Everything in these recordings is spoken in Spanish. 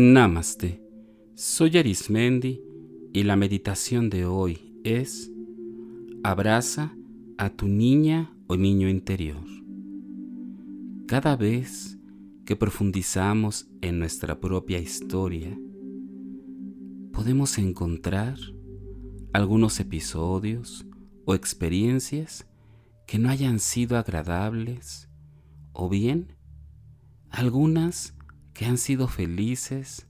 Namaste. Soy Arismendi y la meditación de hoy es Abraza a tu niña o niño interior. Cada vez que profundizamos en nuestra propia historia, podemos encontrar algunos episodios o experiencias que no hayan sido agradables o bien algunas que han sido felices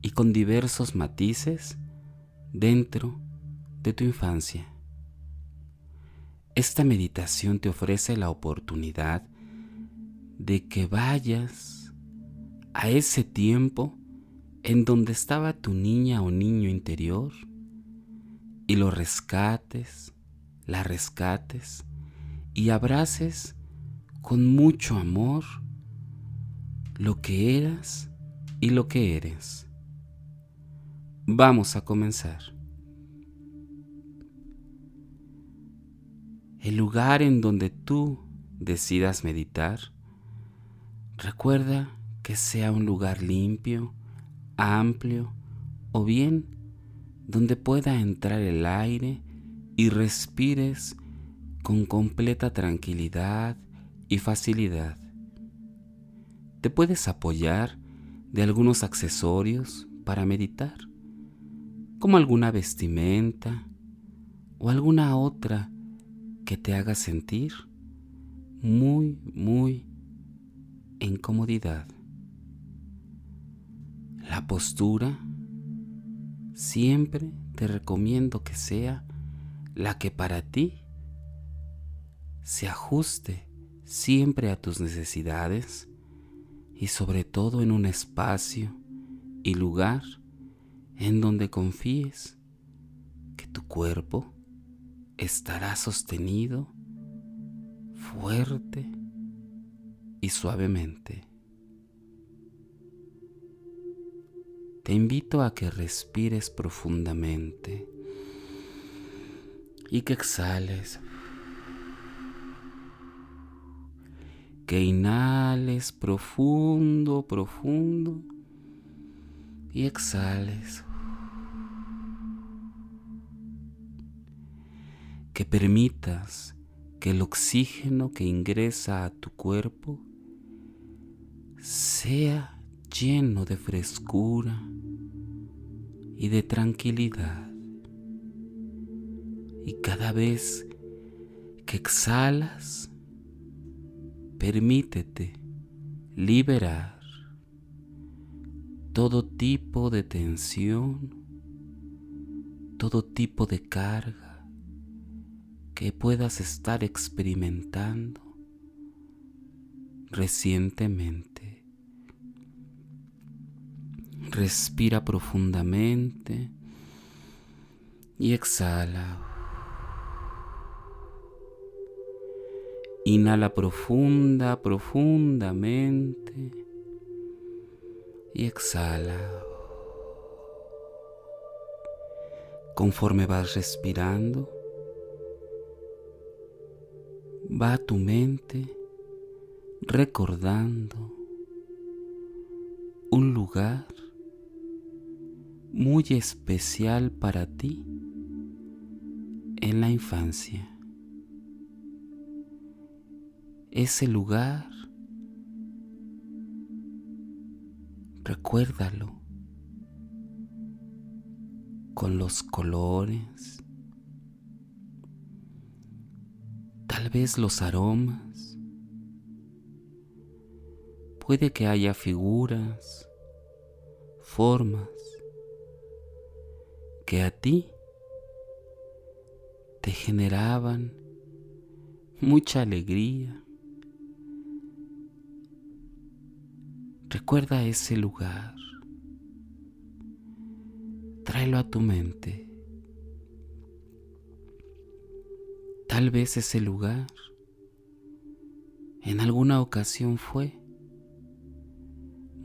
y con diversos matices dentro de tu infancia. Esta meditación te ofrece la oportunidad de que vayas a ese tiempo en donde estaba tu niña o niño interior y lo rescates, la rescates y abraces con mucho amor lo que eras y lo que eres. Vamos a comenzar. El lugar en donde tú decidas meditar, recuerda que sea un lugar limpio, amplio o bien donde pueda entrar el aire y respires con completa tranquilidad y facilidad te puedes apoyar de algunos accesorios para meditar, como alguna vestimenta o alguna otra que te haga sentir muy, muy en comodidad. La postura siempre te recomiendo que sea la que para ti se ajuste siempre a tus necesidades y sobre todo en un espacio y lugar en donde confíes que tu cuerpo estará sostenido fuerte y suavemente. Te invito a que respires profundamente y que exhales que inhales profundo, profundo y exhales. Que permitas que el oxígeno que ingresa a tu cuerpo sea lleno de frescura y de tranquilidad. Y cada vez que exhalas, permítete liberar todo tipo de tensión, todo tipo de carga que puedas estar experimentando recientemente. Respira profundamente y exhala. Inhala profunda, profundamente y exhala. Conforme vas respirando, va tu mente recordando un lugar muy especial para ti en la infancia ese lugar. Recuérdalo con los colores, tal vez los aromas. Puede que haya figuras, formas que a ti te generaban mucha alegría, Recuerda ese lugar. Tráelo a tu mente. Tal vez ese lugar en alguna ocasión fue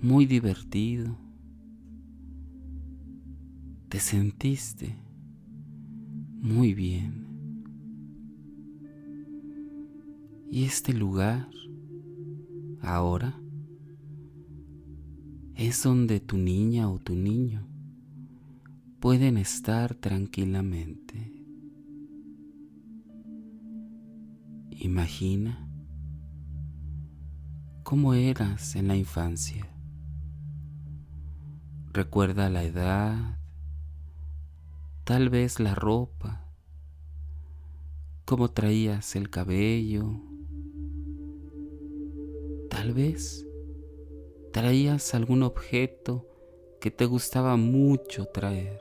muy divertido. Te sentiste muy bien. Y este lugar ahora es donde tu niña o tu niño pueden estar tranquilamente. Imagina cómo eras en la infancia. Recuerda la edad, tal vez la ropa, cómo traías el cabello, tal vez traías algún objeto que te gustaba mucho traer.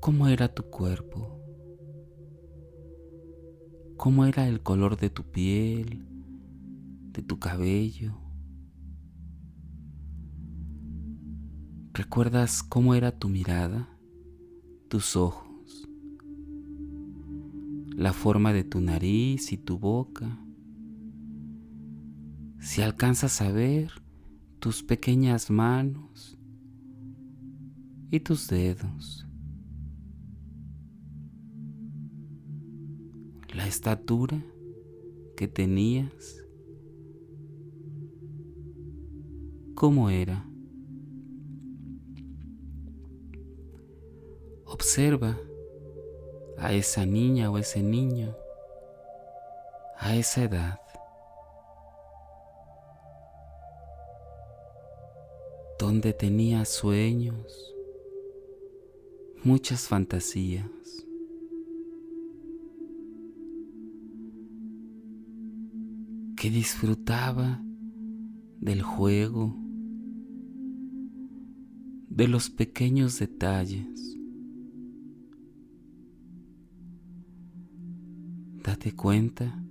¿Cómo era tu cuerpo? ¿Cómo era el color de tu piel, de tu cabello? ¿Recuerdas cómo era tu mirada, tus ojos, la forma de tu nariz y tu boca? Si alcanzas a ver tus pequeñas manos y tus dedos. La estatura que tenías. ¿Cómo era? Observa a esa niña o ese niño a esa edad. Donde tenía sueños, muchas fantasías. Que disfrutaba del juego, de los pequeños detalles. Date cuenta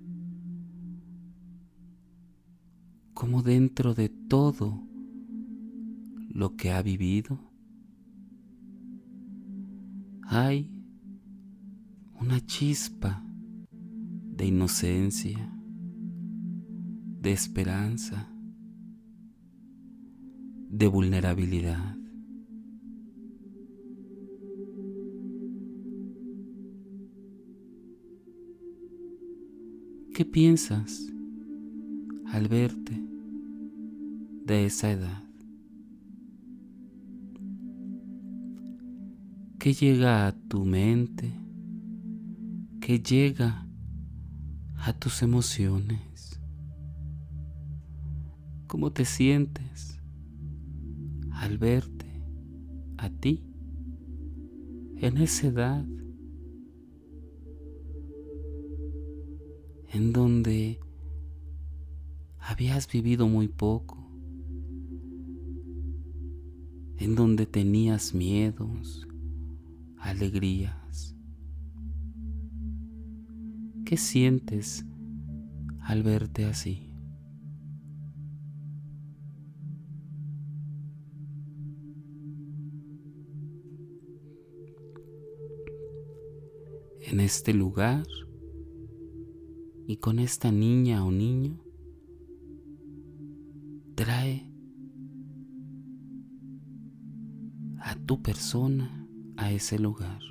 cómo dentro de todo lo que ha vivido hay una chispa de inocencia, de esperanza, de vulnerabilidad. ¿Qué piensas al verte de esa edad? ¿Qué llega a tu mente? ¿Qué llega a tus emociones? ¿Cómo te sientes al verte a ti en esa edad? En donde habías vivido muy poco, en donde tenías miedos, alegrías. ¿Qué sientes al verte así? En este lugar y con esta niña o niño trae a tu persona a ese lugar,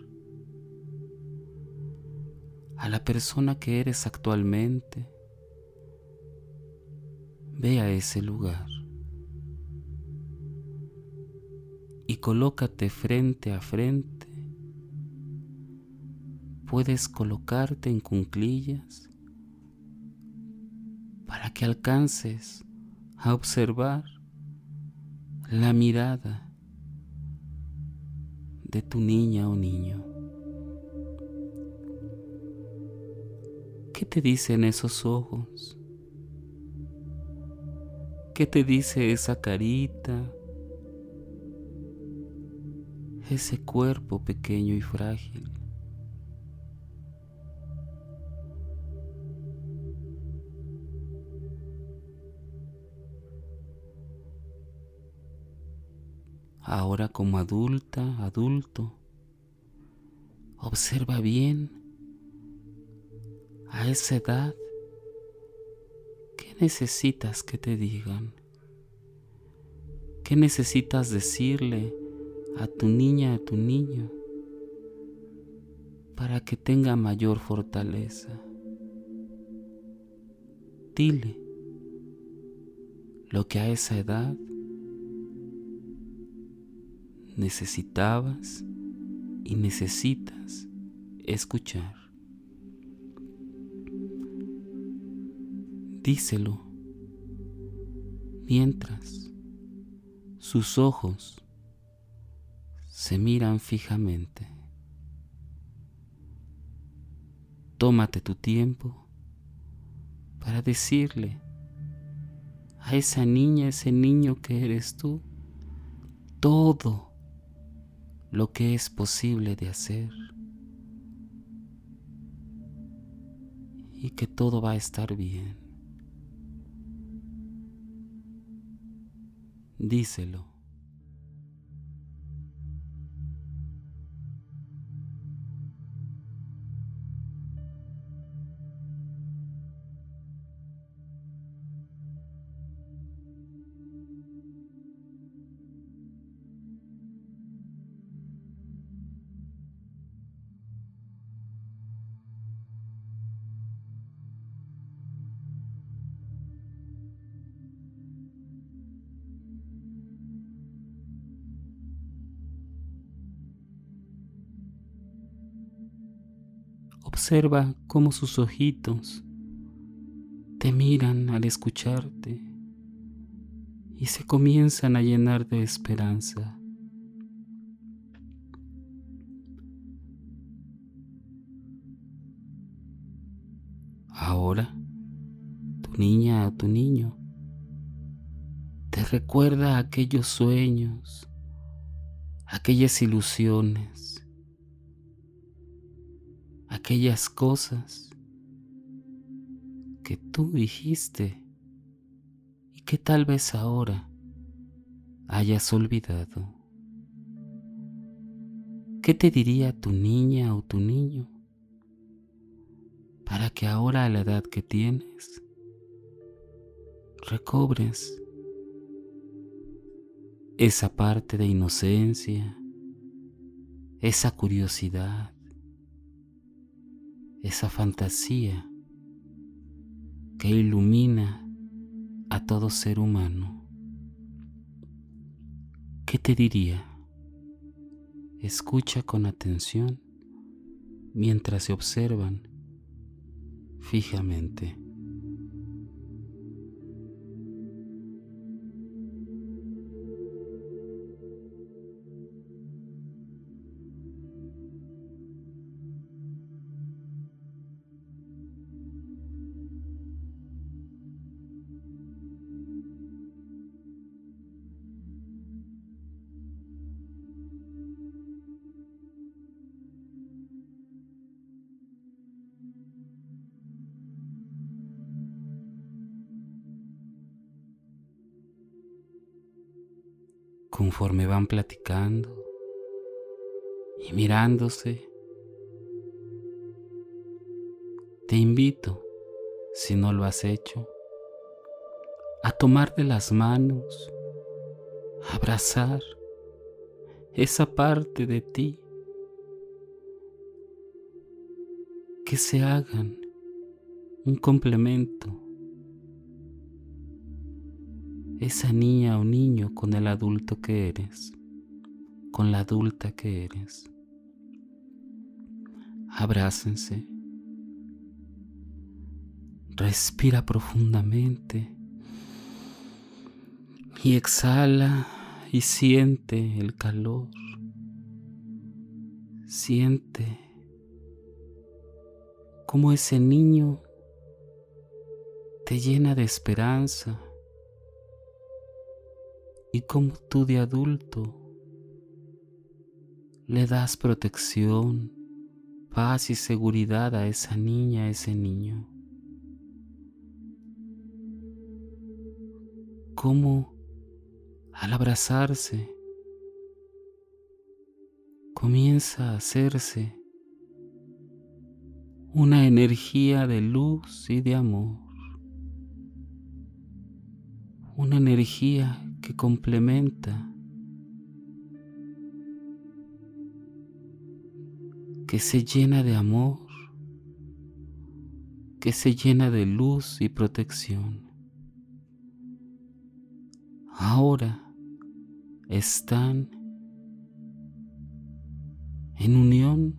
a la persona que eres actualmente. Ve a ese lugar y colócate frente a frente. Puedes colocarte en cunclillas para que alcances a observar la mirada de tu niña o niño. ¿Qué te dicen esos ojos? ¿Qué te dice esa carita? Ese cuerpo pequeño y frágil. Ahora como adulta, adulto, observa bien a esa edad qué necesitas que te digan, qué necesitas decirle a tu niña, a tu niño, para que tenga mayor fortaleza. dile lo que a esa edad necesitabas y necesitas escuchar. Díselo mientras sus ojos se miran fijamente. Tómate tu tiempo para decirle a esa niña, ese niño que eres tú, todo lo que es posible de hacer y que todo va a estar bien. Díselo. Observa cómo sus ojitos te miran al escucharte y se comienzan a llenar de esperanza. Ahora, tu niña o tu niño te recuerda aquellos sueños, aquellas ilusiones aquellas cosas que tú dijiste y que tal vez ahora hayas olvidado. ¿Qué te diría tu niña o tu niño para que ahora a la edad que tienes recobres esa parte de inocencia, esa curiosidad, esa fantasía que ilumina a todo ser humano. ¿Qué te diría? Escucha con atención mientras se observan fijamente. Conforme van platicando y mirándose. Te invito, si no lo has hecho, a tomar de las manos, abrazar esa parte de ti, que se hagan un complemento esa niña o niño con el adulto que eres, con la adulta que eres. Abrácense. Respira profundamente y exhala y siente el calor. Siente como ese niño te llena de esperanza y como tú de adulto le das protección, paz y seguridad a esa niña, a ese niño. Como al abrazarse comienza a hacerse una energía de luz y de amor, una energía que complementa, que se llena de amor, que se llena de luz y protección. Ahora están en unión.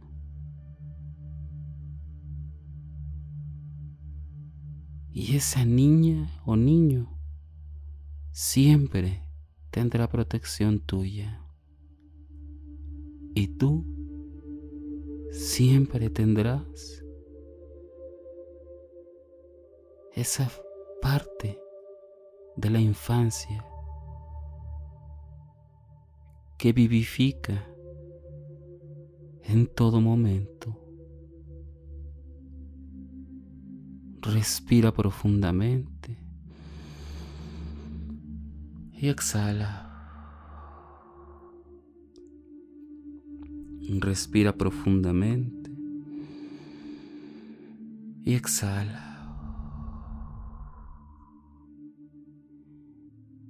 Y esa niña o niño siempre tendrá protección tuya. Y tú siempre tendrás esa parte de la infancia que vivifica en todo momento. Respira profundamente y exhala. Respira profundamente y exhala.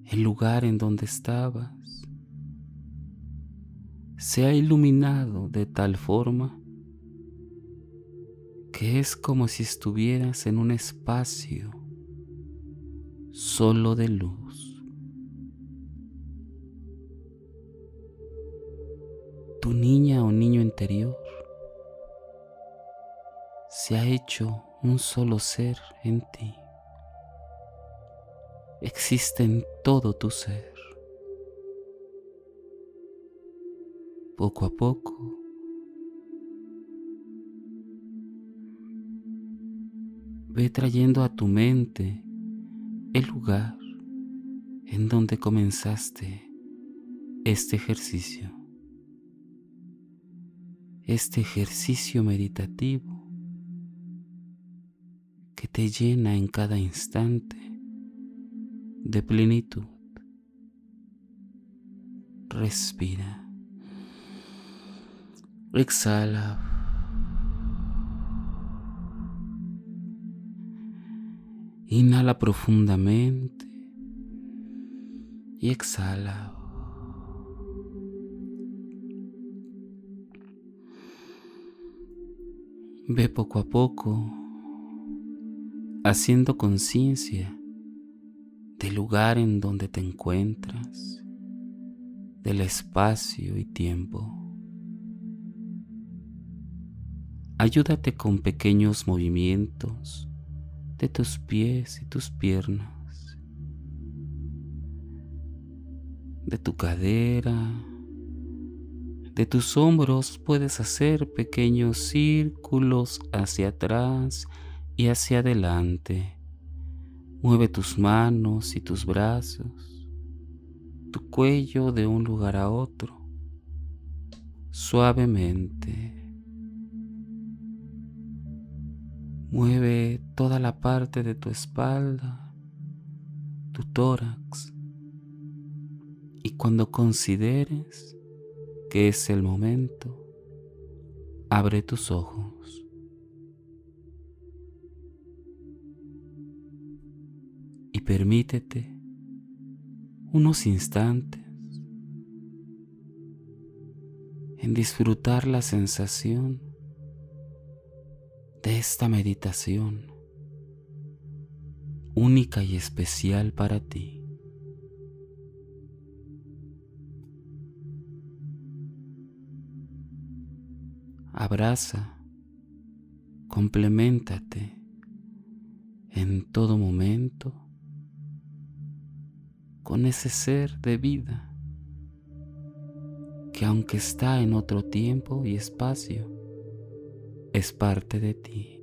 El lugar en donde estabas se ha iluminado de tal forma que es como si estuvieras en un espacio solo de luz. Tu niña o niño interior se ha hecho un solo ser en ti. Existe en todo tu ser. poco a poco. Ve trayendo a tu mente el lugar en donde comenzaste este ejercicio, este ejercicio meditativo que te llena en cada instante de plenitud. Respira. Exhala. Inhala profundamente y exhala. Ve poco a poco haciendo conciencia del lugar en donde te encuentras, del espacio y tiempo. Ayúdate con pequeños movimientos de tus pies y tus piernas, de tu cadera, de tus hombros puedes hacer pequeños círculos hacia atrás y hacia adelante. Mueve tus manos y tus brazos, tu cuello de un lugar a otro, suavemente. Mueve toda la parte de tu espalda, tu tórax. Y cuando consideres que es el momento, abre tus ojos. Y permítete unos instantes en disfrutar la sensación de esta meditación única y especial para ti. Abraza, complementate en todo momento con ese ser de vida que aunque está en otro tiempo y espacio, es parte de ti.